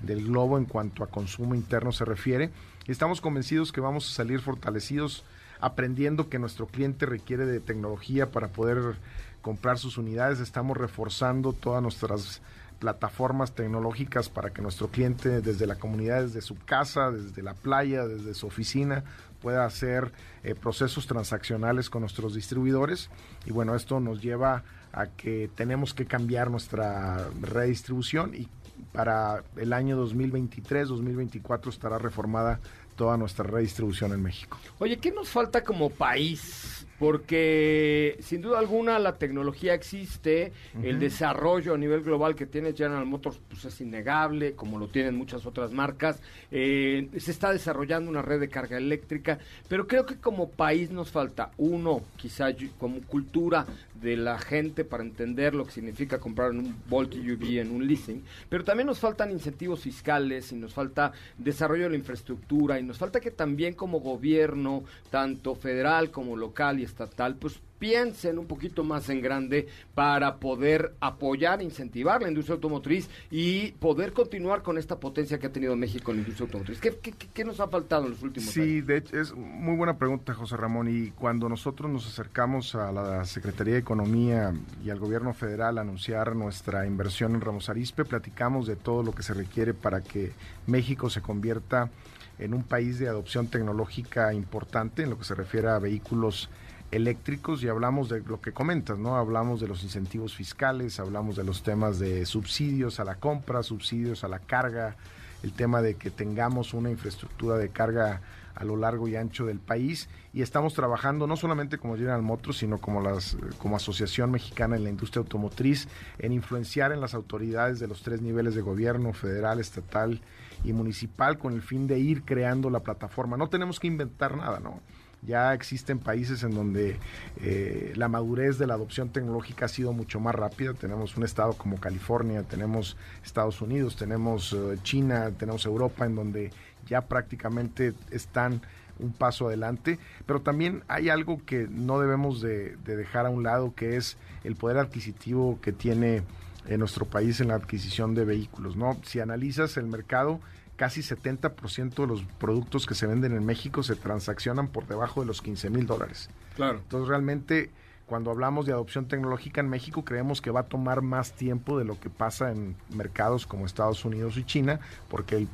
del globo en cuanto a consumo interno se refiere. Estamos convencidos que vamos a salir fortalecidos aprendiendo que nuestro cliente requiere de tecnología para poder comprar sus unidades. Estamos reforzando todas nuestras plataformas tecnológicas para que nuestro cliente desde la comunidad, desde su casa, desde la playa, desde su oficina, pueda hacer eh, procesos transaccionales con nuestros distribuidores. Y bueno, esto nos lleva a que tenemos que cambiar nuestra redistribución y para el año 2023-2024 estará reformada toda nuestra redistribución en México. Oye, ¿qué nos falta como país porque sin duda alguna la tecnología existe, el desarrollo a nivel global que tiene General Motors pues es innegable, como lo tienen muchas otras marcas, eh, se está desarrollando una red de carga eléctrica, pero creo que como país nos falta uno, quizá como cultura de la gente para entender lo que significa comprar un Volt UV en un leasing, pero también nos faltan incentivos fiscales y nos falta desarrollo de la infraestructura y nos falta que también como gobierno, tanto federal como local y estatal, pues piensen un poquito más en grande para poder apoyar, incentivar la industria automotriz y poder continuar con esta potencia que ha tenido México en la industria automotriz. ¿Qué, nos ha faltado en los últimos años? Sí, de hecho, es muy buena pregunta, José Ramón. Y cuando nosotros nos acercamos a la Secretaría de Economía y al gobierno federal a anunciar nuestra inversión en Ramos Arispe, platicamos de todo lo que se requiere para que México se convierta en un país de adopción tecnológica importante en lo que se refiere a vehículos eléctricos y hablamos de lo que comentas, ¿no? Hablamos de los incentivos fiscales, hablamos de los temas de subsidios a la compra, subsidios a la carga, el tema de que tengamos una infraestructura de carga a lo largo y ancho del país y estamos trabajando no solamente como General Motors, sino como las como Asociación Mexicana en la Industria Automotriz en influenciar en las autoridades de los tres niveles de gobierno, federal, estatal y municipal con el fin de ir creando la plataforma. No tenemos que inventar nada, ¿no? Ya existen países en donde eh, la madurez de la adopción tecnológica ha sido mucho más rápida. Tenemos un estado como California, tenemos Estados Unidos, tenemos eh, China, tenemos Europa, en donde ya prácticamente están un paso adelante, pero también hay algo que no debemos de, de dejar a un lado, que es el poder adquisitivo que tiene en nuestro país en la adquisición de vehículos. ¿no? Si analizas el mercado, casi 70% de los productos que se venden en México se transaccionan por debajo de los 15 mil dólares. Claro. Entonces realmente cuando hablamos de adopción tecnológica en México creemos que va a tomar más tiempo de lo que pasa en mercados como Estados Unidos y China porque el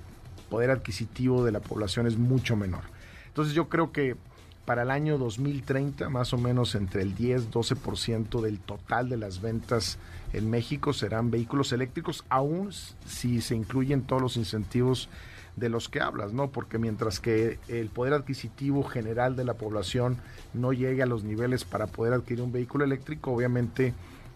poder adquisitivo de la población es mucho menor. Entonces yo creo que para el año 2030, más o menos entre el 10-12% del total de las ventas en México serán vehículos eléctricos, aún si se incluyen todos los incentivos de los que hablas, ¿no? Porque mientras que el poder adquisitivo general de la población no llegue a los niveles para poder adquirir un vehículo eléctrico, obviamente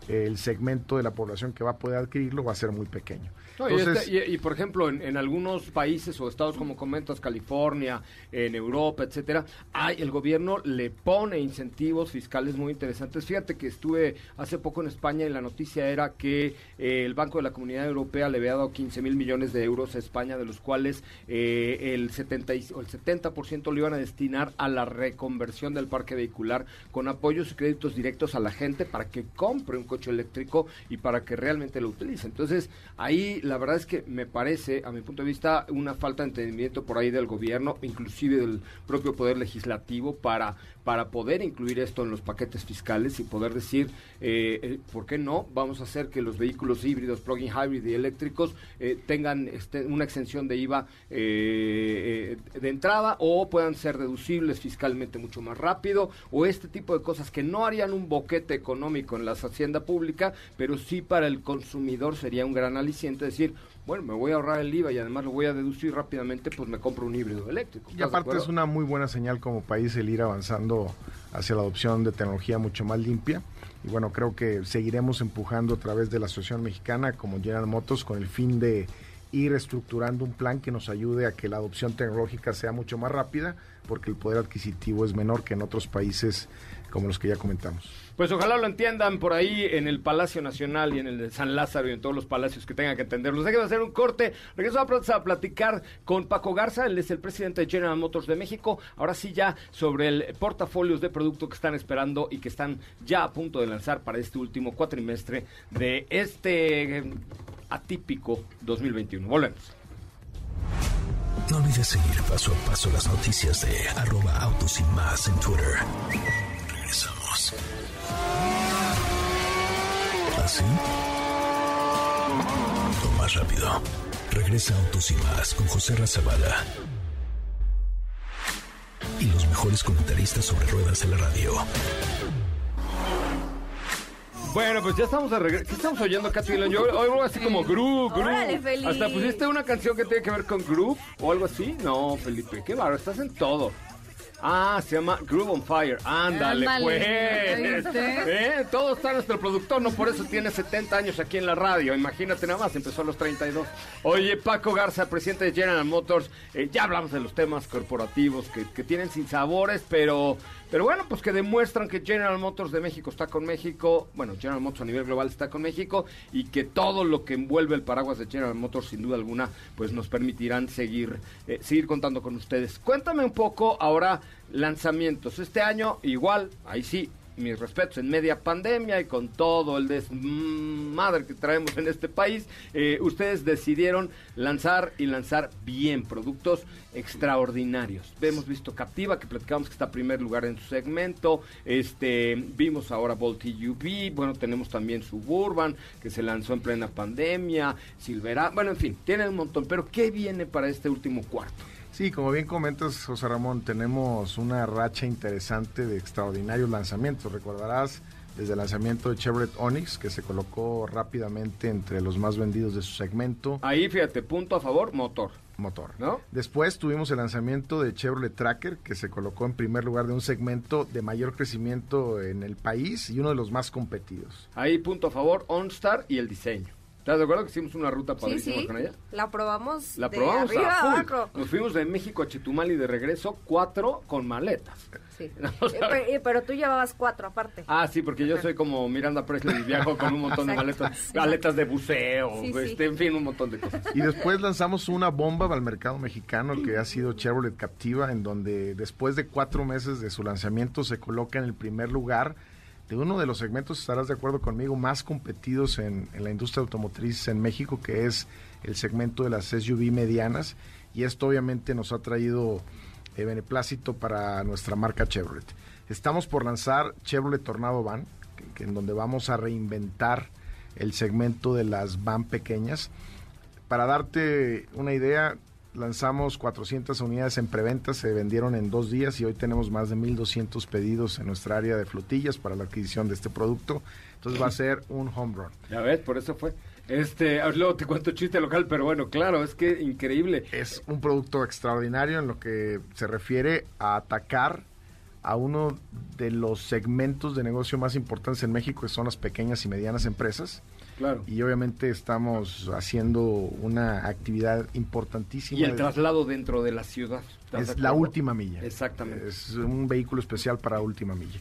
el segmento de la población que va a poder adquirirlo va a ser muy pequeño. Este, y, por ejemplo, en, algunos países o estados como comentas, California, en Europa, etcétera, hay, el gobierno le pone incentivos fiscales muy interesantes. Fíjate que estuve hace poco en España y la noticia era que eh, el Banco de la Comunidad Europea le había dado 15 mil millones de euros a España, de los cuales eh, el, 70 o el 70% lo iban a destinar a la reconversión del parque vehicular con apoyos y créditos directos a la gente para que compre un coche eléctrico y para que realmente lo utilice. Entonces, ahí la verdad es que me parece, a mi punto de vista, una falta de entendimiento por ahí del gobierno, inclusive del propio poder legislativo, para, para poder incluir esto en los paquetes fiscales y poder decir, eh, eh, ¿por qué no? Vamos a hacer que los vehículos híbridos, plug-in hybrid y eléctricos eh, tengan este, una exención de IVA de entrada o puedan ser deducibles fiscalmente mucho más rápido o este tipo de cosas que no harían un boquete económico en la hacienda pública, pero sí para el consumidor sería un gran aliciente decir, bueno, me voy a ahorrar el IVA y además lo voy a deducir rápidamente, pues me compro un híbrido eléctrico. Y aparte es una muy buena señal como país el ir avanzando hacia la adopción de tecnología mucho más limpia. Y bueno, creo que seguiremos empujando a través de la Asociación Mexicana como General Motors con el fin de ir estructurando un plan que nos ayude a que la adopción tecnológica sea mucho más rápida, porque el poder adquisitivo es menor que en otros países como los que ya comentamos. Pues ojalá lo entiendan por ahí en el Palacio Nacional y en el de San Lázaro y en todos los palacios que tengan que entenderlos. Que hacer un corte. Regreso a platicar con Paco Garza, él es el presidente de General Motors de México. Ahora sí ya sobre el portafolios de producto que están esperando y que están ya a punto de lanzar para este último cuatrimestre de este eh, atípico 2021. Volvemos. No olvides seguir paso a paso las noticias de arroba autos y más en Twitter. ¿Así? O más rápido. Regresa Autos y más con José Razabala. Y los mejores comentaristas sobre ruedas de la radio. Bueno, pues ya estamos a regreso. ¿Qué estamos oyendo, Katy? Yo oigo así como groove, groove. Hasta pusiste una canción que tiene que ver con groove o algo así. No, Felipe, qué barro, estás en todo. Ah, se llama Groove on Fire. Ándale, pues. ¿Eh? Todo está nuestro productor, no por eso tiene 70 años aquí en la radio. Imagínate nada más, empezó a los 32. Oye, Paco Garza, presidente de General Motors, eh, ya hablamos de los temas corporativos que, que tienen sin sabores, pero pero bueno, pues que demuestran que General Motors de México está con México, bueno, General Motors a nivel global está con México y que todo lo que envuelve el paraguas de General Motors sin duda alguna pues nos permitirán seguir, eh, seguir contando con ustedes. Cuéntame un poco ahora lanzamientos. Este año igual, ahí sí, mis respetos, en media pandemia y con todo el desmadre que traemos en este país, eh, ustedes decidieron lanzar y lanzar bien productos extraordinarios. Hemos visto Captiva, que platicamos que está en primer lugar en su segmento, este, vimos ahora Volt UV, bueno, tenemos también Suburban, que se lanzó en plena pandemia, Silvera, bueno, en fin, tiene un montón, pero ¿qué viene para este último cuarto? Sí, como bien comentas, José Ramón, tenemos una racha interesante de extraordinarios lanzamientos. Recordarás desde el lanzamiento de Chevrolet Onix, que se colocó rápidamente entre los más vendidos de su segmento. Ahí, fíjate, punto a favor, motor. Motor. ¿no? Después tuvimos el lanzamiento de Chevrolet Tracker, que se colocó en primer lugar de un segmento de mayor crecimiento en el país y uno de los más competidos. Ahí, punto a favor, OnStar y el diseño. ¿Estás de acuerdo que hicimos una ruta padrísima sí, sí. con ella? La probamos. La probamos a Nos fuimos de México a Chetumal y de regreso cuatro con maletas. Sí. pero, tú llevabas cuatro aparte. Ah, sí, porque yo soy como Miranda Presley y viajo con un montón de maletas, maletas de buceo, este, en fin, un montón de cosas. Y después lanzamos una bomba al mercado mexicano que ha sido Chevrolet Captiva, en donde después de cuatro meses de su lanzamiento se coloca en el primer lugar uno de los segmentos, estarás de acuerdo conmigo, más competidos en, la industria automotriz en México, que es el segmento de las SUV medianas. Y esto obviamente nos ha traído eh, beneplácito para nuestra marca Chevrolet. Estamos por lanzar Chevrolet Tornado Van, en donde vamos a reinventar el segmento de las van pequeñas. Para darte una idea, lanzamos 400 unidades en preventa, se vendieron en dos días y hoy tenemos más de 1.200 pedidos en nuestra área de flotillas para la adquisición de este producto. Entonces va a ser un home run. Ya ves, por eso fue. Este, luego te cuento chiste local, pero bueno, claro, es que increíble. Es un producto extraordinario en lo que se refiere a atacar a uno de los segmentos de negocio más importantes en México, que son las pequeñas y medianas empresas. Claro. Y obviamente estamos haciendo una actividad importantísima. Y el traslado dentro de la ciudad. Es la última milla. Exactamente. Es un vehículo especial para última milla.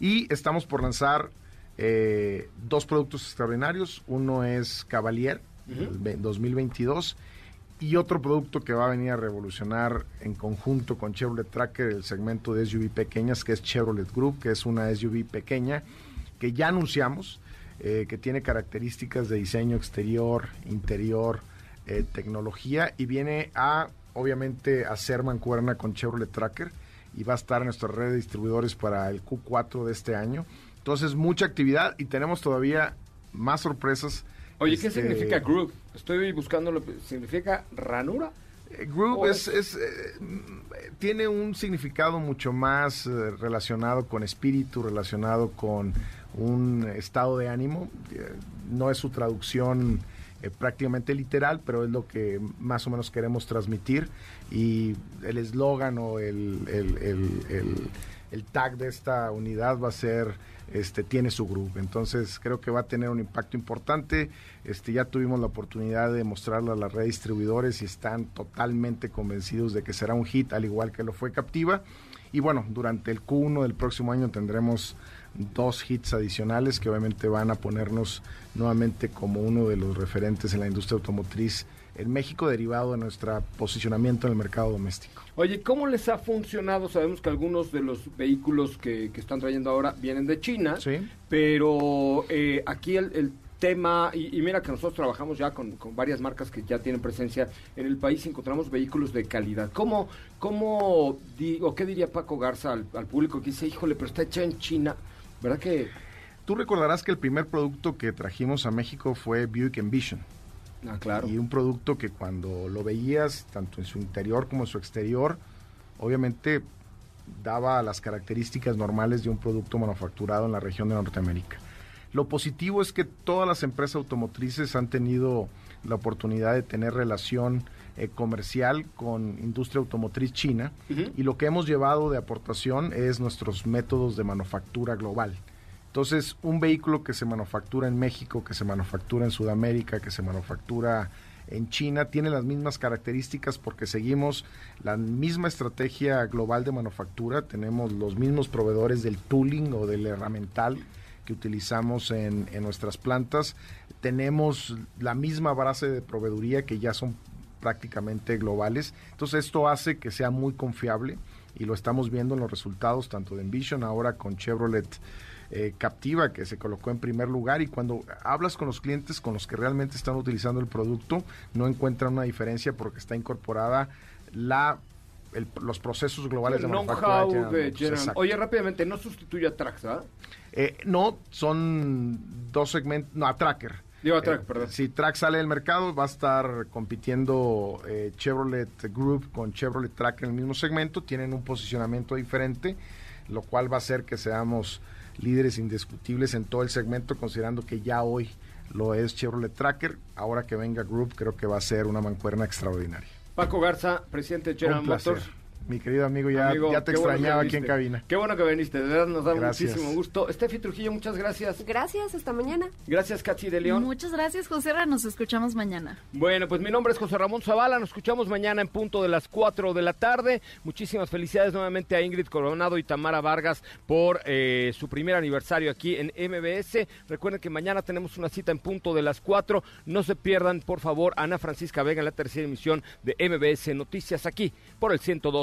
Y estamos por lanzar eh, dos productos extraordinarios. Uno es Cavalier, 2022 y otro producto que va a venir a revolucionar en conjunto con Chevrolet Tracker el segmento de SUV pequeñas, que es Chevrolet Group, que es una SUV pequeña que ya anunciamos, eh, que tiene características de diseño exterior, interior, eh, tecnología y viene a, obviamente, hacer mancuerna con Chevrolet Tracker y va a estar en nuestra red de distribuidores para el Q4 de este año. Entonces, mucha actividad y tenemos todavía más sorpresas Oye, ¿qué este, significa groove? Estoy buscando lo que significa ranura. Eh, groove es, es eh, tiene un significado mucho más eh, relacionado con espíritu, relacionado con un estado de ánimo. no es su traducción prácticamente literal, pero es lo que más o menos queremos transmitir. Y el eslogan o el, el tag de esta unidad va a ser este, tiene su grupo. Entonces creo que va a tener un impacto importante. Este, ya tuvimos la oportunidad de mostrarlo a las redes distribuidores y están totalmente convencidos de que será un hit, al igual que lo fue Captiva. Y bueno, durante el Q1 del próximo año tendremos dos hits adicionales que obviamente van a ponernos nuevamente como uno de los referentes en la industria automotriz en México derivado de nuestro posicionamiento en el mercado doméstico. Oye, ¿cómo les ha funcionado? Sabemos que algunos de los vehículos que, están trayendo ahora vienen de China, sí. pero eh, aquí el, tema, y, mira que nosotros trabajamos ya con, varias marcas que ya tienen presencia en el país y encontramos vehículos de calidad. ¿Cómo, cómo digo, qué diría Paco Garza al, al público que dice, híjole, pero está hecha en China? ¿Verdad que...? Tú recordarás que el primer producto que trajimos a México fue Buick Envision. Ah, claro. Y un producto que cuando lo veías, tanto en su interior como en su exterior, obviamente daba las características normales de un producto manufacturado en la región de Norteamérica. Lo positivo es que todas las empresas automotrices han tenido la oportunidad de tener relación eh, comercial con industria automotriz china. Y lo que hemos llevado de aportación es nuestros métodos de manufactura global. Entonces, un vehículo que se manufactura en México, que se manufactura en Sudamérica, que se manufactura en China, tiene las mismas características porque seguimos la misma estrategia global de manufactura, tenemos los mismos proveedores del tooling o del herramental que utilizamos en, en nuestras plantas, tenemos la misma base de proveeduría que ya son prácticamente globales, entonces esto hace que sea muy confiable y lo estamos viendo en los resultados tanto de Envision ahora con Chevrolet eh, captiva que se colocó en primer lugar y cuando hablas con los clientes con los que realmente están utilizando el producto no encuentran una diferencia porque está incorporada la los procesos globales de manufactura. Oye, rápidamente, ¿no sustituye a Trax, ¿ah? Eh, no, son dos segmentos, no, a Tracker. Digo, a Track, eh, perdón. Si Track sale del mercado, va a estar compitiendo Chevrolet Group con Chevrolet Tracker en el mismo segmento. Tienen un posicionamiento diferente, lo cual va a hacer que seamos líderes indiscutibles en todo el segmento, considerando que ya hoy lo es Chevrolet Tracker. Ahora que venga Group, creo que va a ser una mancuerna extraordinaria. Paco Garza, presidente de General Motors. Mi querido amigo, ya, ya te extrañaba aquí en cabina. Qué bueno que viniste, de verdad nos da muchísimo gusto. Estefi Trujillo, muchas gracias. Gracias, hasta mañana. Gracias, Cachi de León. Muchas gracias, José Ra, nos escuchamos mañana. Bueno, pues mi nombre es José Ramón Zavala, nos escuchamos mañana en punto de las 4 de la tarde. Muchísimas felicidades nuevamente a Ingrid Coronado y Tamara Vargas por eh, su primer aniversario aquí en MBS. Recuerden que mañana tenemos una cita en punto de las 4. No se pierdan, por favor, Ana Francisca Vega en la tercera emisión de MBS Noticias aquí por el